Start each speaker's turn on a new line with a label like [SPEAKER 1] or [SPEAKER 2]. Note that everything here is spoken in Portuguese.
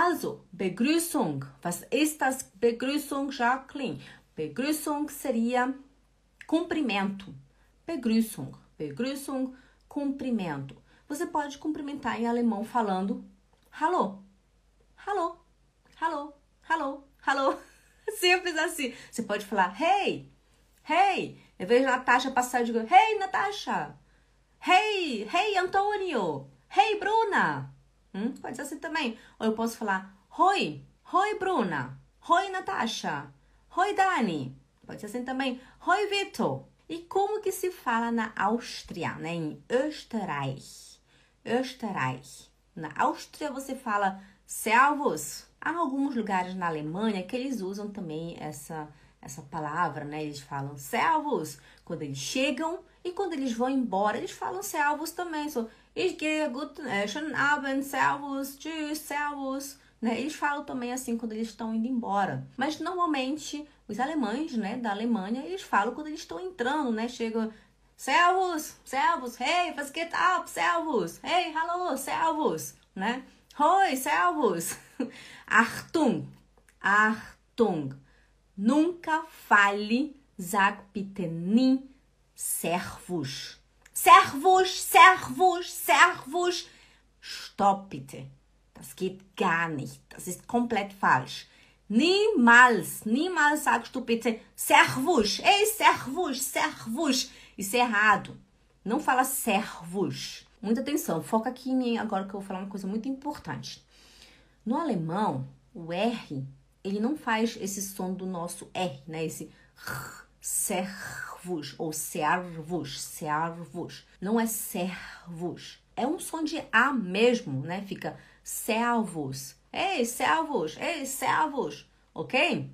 [SPEAKER 1] Also, Begrüßung. Was ist das Begrüßung, Jacqueline? Begrüßung seria cumprimento. Begrüßung. Begrüßung, cumprimento. Você pode cumprimentar em alemão falando Hallo. Hallo. Hallo. Hallo. Hallo. Simples assim. Você pode falar Hey. Hey. Eu vejo a Natasha passar e digo Hey, Natasha. Hey. Hey, Antônio. Hey, Bruna. Hum? Pode ser assim também. Ou eu posso falar Oi. Oi, Bruna. Oi, Natasha. Oi, Dani. Pode ser assim também. Oi, Vitor. E como que se fala na Áustria, né? Em Österreich. Österreich. Na Áustria você fala Servus. Há alguns lugares na Alemanha que eles usam também essa essa palavra, né? Eles falam Servus quando eles chegam e quando eles vão embora, eles falam Servus também. So, ich gehe gut, äh, schönen Abend, Servus, tschüss, Servus. Né? Eles falam também assim quando eles estão indo embora. Mas normalmente os alemães, né, da Alemanha, eles falam quando eles estão entrando, né? Chega Servus, Servus, hey, was geht ab? Servus, hey, hallo, Servus, né? Hoi, Servus. Achtung, Achtung. Nunca fale, nie Servus. Servus, Servus, Servus. Stopp bitte. Das geht gar nicht. Das ist komplett falsch. Niemals, niemals sagst du bitte Servus. Ei, Servus, Servus. Isso é errado. Não fala Servus. Muita atenção, foca aqui em mim agora que eu vou falar uma coisa muito importante. No alemão, o R, ele não faz esse som do nosso R, né? Esse r, servus ou servus, servus. Não é servus. É um som de A mesmo, né? Fica servos. Ei, servos! Ei, servos! Ok?